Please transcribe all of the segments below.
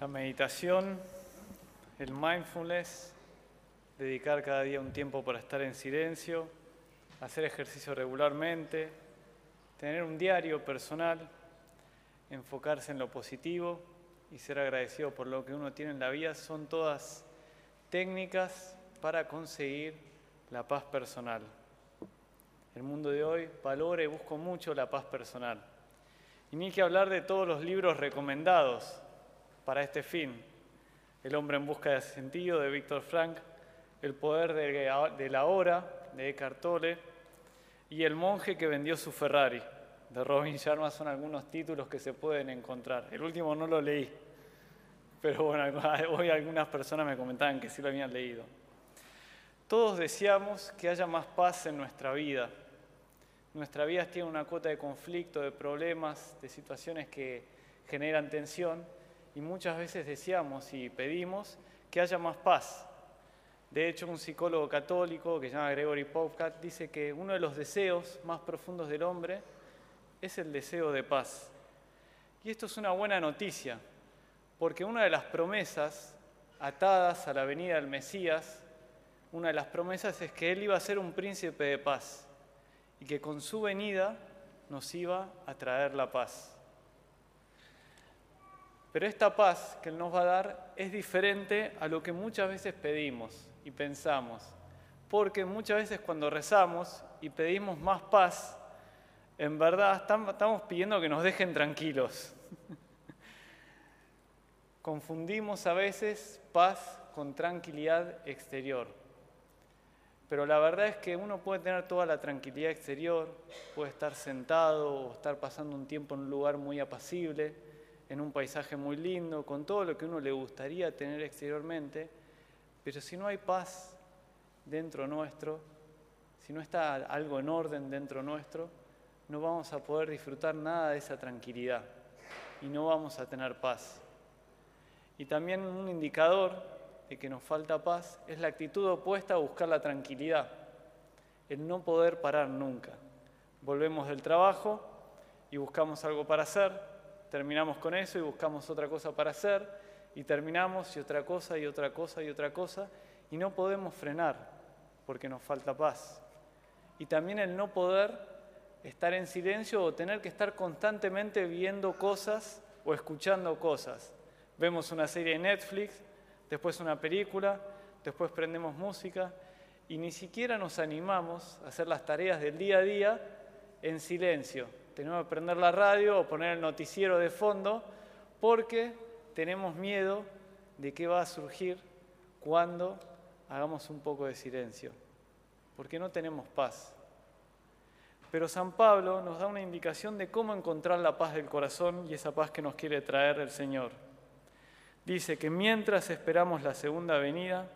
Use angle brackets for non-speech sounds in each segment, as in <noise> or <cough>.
La meditación, el mindfulness, dedicar cada día un tiempo para estar en silencio, hacer ejercicio regularmente, tener un diario personal, enfocarse en lo positivo y ser agradecido por lo que uno tiene en la vida son todas técnicas para conseguir la paz personal. El mundo de hoy valora y busca mucho la paz personal. Y ni que hablar de todos los libros recomendados para este fin. El hombre en busca de sentido de Víctor Frank, El poder de la hora de Eckhart Tolle y El monje que vendió su Ferrari de Robin Sharma son algunos títulos que se pueden encontrar. El último no lo leí, pero bueno, <laughs> hoy algunas personas me comentaban que sí lo habían leído. Todos deseamos que haya más paz en nuestra vida. Nuestra vida tiene una cuota de conflicto, de problemas, de situaciones que generan tensión y muchas veces deseamos y pedimos que haya más paz. De hecho, un psicólogo católico que se llama Gregory Popcat dice que uno de los deseos más profundos del hombre es el deseo de paz. Y esto es una buena noticia, porque una de las promesas atadas a la venida del Mesías, una de las promesas es que Él iba a ser un príncipe de paz y que con su venida nos iba a traer la paz. Pero esta paz que Él nos va a dar es diferente a lo que muchas veces pedimos y pensamos, porque muchas veces cuando rezamos y pedimos más paz, en verdad estamos pidiendo que nos dejen tranquilos. <laughs> Confundimos a veces paz con tranquilidad exterior. Pero la verdad es que uno puede tener toda la tranquilidad exterior, puede estar sentado o estar pasando un tiempo en un lugar muy apacible, en un paisaje muy lindo, con todo lo que uno le gustaría tener exteriormente, pero si no hay paz dentro nuestro, si no está algo en orden dentro nuestro, no vamos a poder disfrutar nada de esa tranquilidad y no vamos a tener paz. Y también un indicador de que nos falta paz es la actitud opuesta a buscar la tranquilidad, el no poder parar nunca. Volvemos del trabajo y buscamos algo para hacer, terminamos con eso y buscamos otra cosa para hacer y terminamos y otra cosa y otra cosa y otra cosa y no podemos frenar porque nos falta paz. Y también el no poder estar en silencio o tener que estar constantemente viendo cosas o escuchando cosas. Vemos una serie de Netflix, después una película, después prendemos música y ni siquiera nos animamos a hacer las tareas del día a día en silencio. Tenemos que prender la radio o poner el noticiero de fondo porque tenemos miedo de qué va a surgir cuando hagamos un poco de silencio, porque no tenemos paz. Pero San Pablo nos da una indicación de cómo encontrar la paz del corazón y esa paz que nos quiere traer el Señor. Dice que mientras esperamos la segunda venida,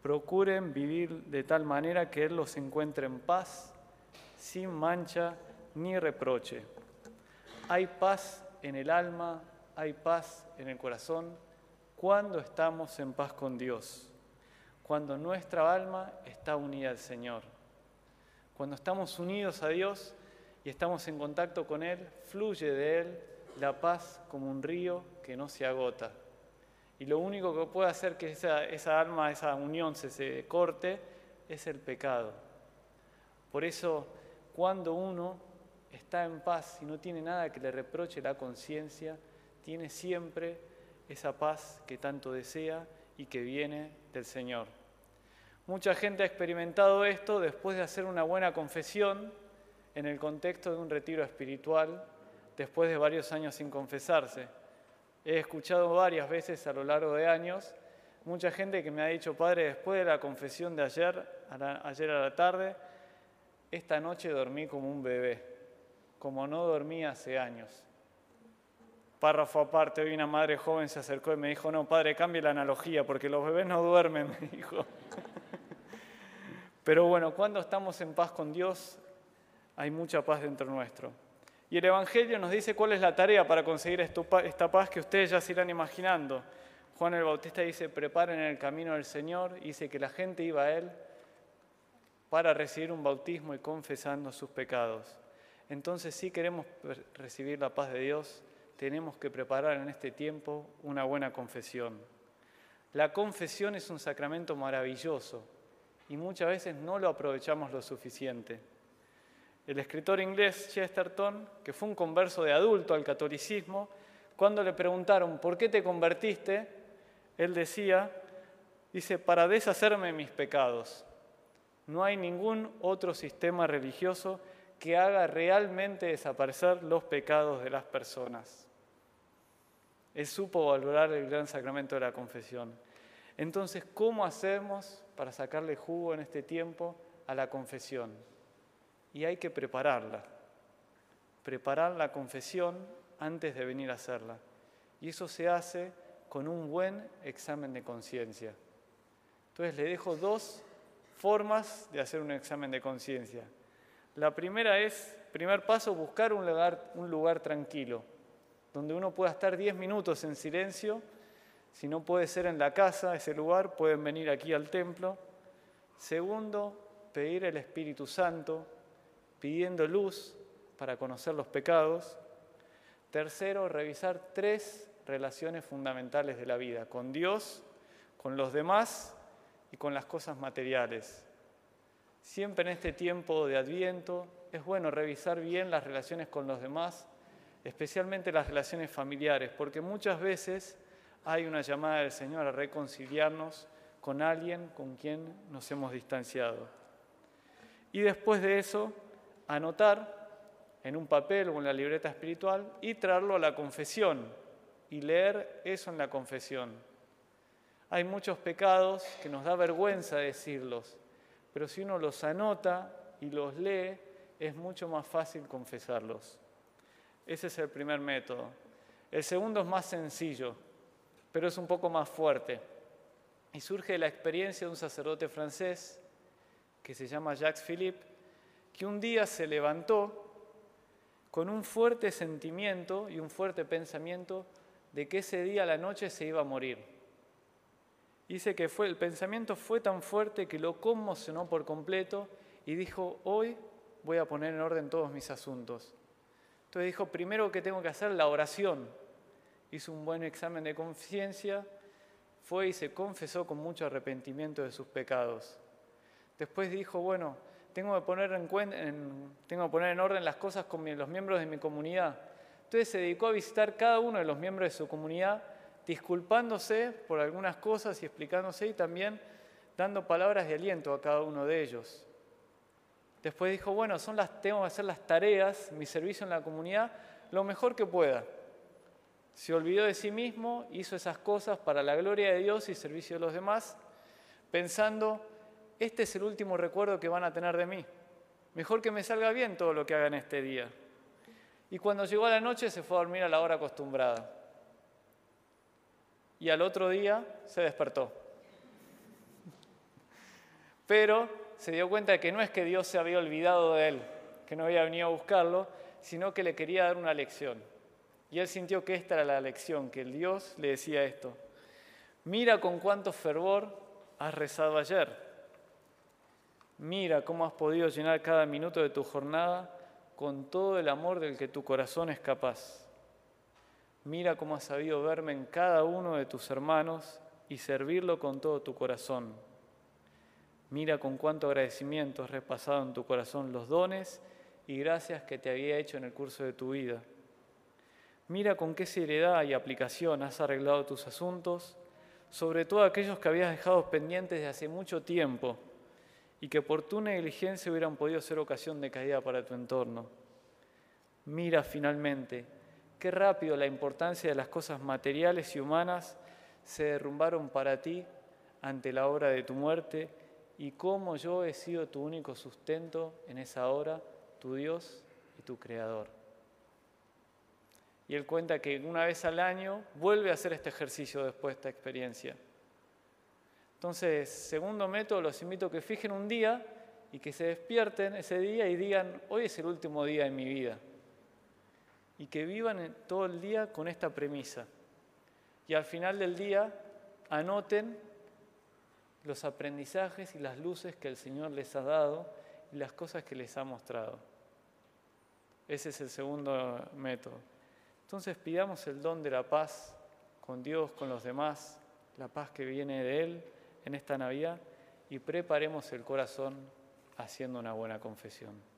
procuren vivir de tal manera que Él los encuentre en paz, sin mancha ni reproche. Hay paz en el alma, hay paz en el corazón cuando estamos en paz con Dios, cuando nuestra alma está unida al Señor. Cuando estamos unidos a Dios y estamos en contacto con Él, fluye de Él la paz como un río que no se agota. Y lo único que puede hacer que esa, alma, esa unión se, se corte, es el pecado. Por eso, cuando uno está en paz y no tiene nada que le reproche la conciencia, tiene siempre esa paz que tanto desea y que viene del Señor. Mucha gente ha experimentado esto después de hacer una buena confesión en el contexto de un retiro espiritual, después de varios años sin confesarse. He escuchado varias veces a lo largo de años mucha gente que me ha dicho, Padre, después de la confesión de ayer, ayer a la tarde, esta noche dormí como un bebé, como no dormí hace años. Párrafo aparte, hoy una madre joven se acercó y me dijo, no, padre, cambie la analogía, porque los bebés no duermen, <laughs> me dijo. Pero bueno, cuando estamos en paz con Dios, hay mucha paz dentro nuestro. Y el Evangelio nos dice cuál es la tarea para conseguir esta paz que ustedes ya se irán imaginando. Juan el Bautista dice, preparen el camino del Señor, y dice que la gente iba a Él para recibir un bautismo y confesando sus pecados. Entonces, si queremos recibir la paz de Dios, tenemos que preparar en este tiempo una buena confesión. La confesión es un sacramento maravilloso y muchas veces no lo aprovechamos lo suficiente. El escritor inglés Chesterton, que fue un converso de adulto al catolicismo, cuando le preguntaron, ¿por qué te convertiste? Él decía, dice, para deshacerme de mis pecados. No hay ningún otro sistema religioso que haga realmente desaparecer los pecados de las personas. Él supo valorar el gran sacramento de la confesión. Entonces, ¿cómo hacemos para sacarle jugo en este tiempo a la confesión? Y hay que prepararla. Preparar la confesión antes de venir a hacerla. Y eso se hace con un buen examen de conciencia. Entonces le dejo dos formas de hacer un examen de conciencia. La primera es, primer paso, buscar un lugar, tranquilo, donde uno pueda estar 10 minutos en silencio. Si no puede ser en la casa, ese lugar, pueden venir aquí al templo. Segundo, pedir el Espíritu Santo, pidiendo luz para conocer los pecados. Tercero, revisar tres relaciones fundamentales de la vida, con Dios, con los demás y con las cosas materiales. Siempre en este tiempo de Adviento es bueno revisar bien las relaciones con los demás, especialmente las relaciones familiares, porque muchas veces hay una llamada del Señor a reconciliarnos con alguien con quien nos hemos distanciado. Y después de eso, anotar en un papel o en la libreta espiritual y traerlo a la confesión y leer eso en la confesión. Hay muchos pecados que nos da vergüenza decirlos, pero si uno los anota y los lee, es mucho más fácil confesarlos. Ese es el primer método. El segundo es más sencillo, pero es un poco más fuerte. Y surge de la experiencia de un sacerdote francés que se llama Jacques Philippe, que un día se levantó con un fuerte sentimiento y un fuerte pensamiento de que ese día a la noche se iba a morir. Dice que fue, el pensamiento fue tan fuerte que lo conmocionó por completo y dijo, hoy voy a poner en orden todos mis asuntos. Entonces dijo, primero que tengo que hacer la oración. Hizo un buen examen de conciencia, fue y se confesó con mucho arrepentimiento de sus pecados. Después dijo, bueno, tengo que poner en, tengo que poner en orden las cosas con los miembros de mi comunidad. Entonces se dedicó a visitar cada uno de los miembros de su comunidad, disculpándose por algunas cosas y explicándose y también dando palabras de aliento a cada uno de ellos. Después dijo, bueno, son las, tengo que hacer las tareas, mi servicio en la comunidad, lo mejor que pueda. Se olvidó de sí mismo, hizo esas cosas para la gloria de Dios y servicio de los demás, pensando este es el último recuerdo que van a tener de mí. Mejor que me salga bien todo lo que haga en este día. Y cuando llegó a la noche se fue a dormir a la hora acostumbrada. Y al otro día se despertó. Pero se dio cuenta de que no es que Dios se había olvidado de él, que no había venido a buscarlo, sino que le quería dar una lección. Y él sintió que esta era la lección, que el Dios le decía esto. Mira con cuánto fervor has rezado ayer Mira cómo has podido llenar cada minuto de tu jornada con todo el amor del que tu corazón es capaz. Mira cómo has sabido verme en cada uno de tus hermanos y servirlo con todo tu corazón. Mira con cuánto agradecimiento has repasado en tu corazón los dones y gracias que te había hecho en el curso de tu vida. Mira con qué seriedad y aplicación has arreglado tus asuntos, sobre todo aquellos que habías dejado pendientes de hace mucho tiempo y que por tu negligencia hubieran podido ser ocasión de caída para tu entorno. Mira finalmente qué rápido la importancia de las cosas materiales y humanas se derrumbaron para ti ante la hora de tu muerte y cómo yo he sido tu único sustento en esa hora, tu Dios y tu Creador. Y él cuenta que una vez al año vuelve a hacer este ejercicio después de esta experiencia. Entonces, segundo método, los invito a que fijen un día y que se despierten ese día y digan, hoy es el último día de mi vida. Y que vivan todo el día con esta premisa. Y al final del día anoten los aprendizajes y las luces que el Señor les ha dado y las cosas que les ha mostrado. Ese es el segundo método. Entonces pidamos el don de la paz con Dios, con los demás, la paz que viene de Él en esta Navidad y preparemos el corazón haciendo una buena confesión.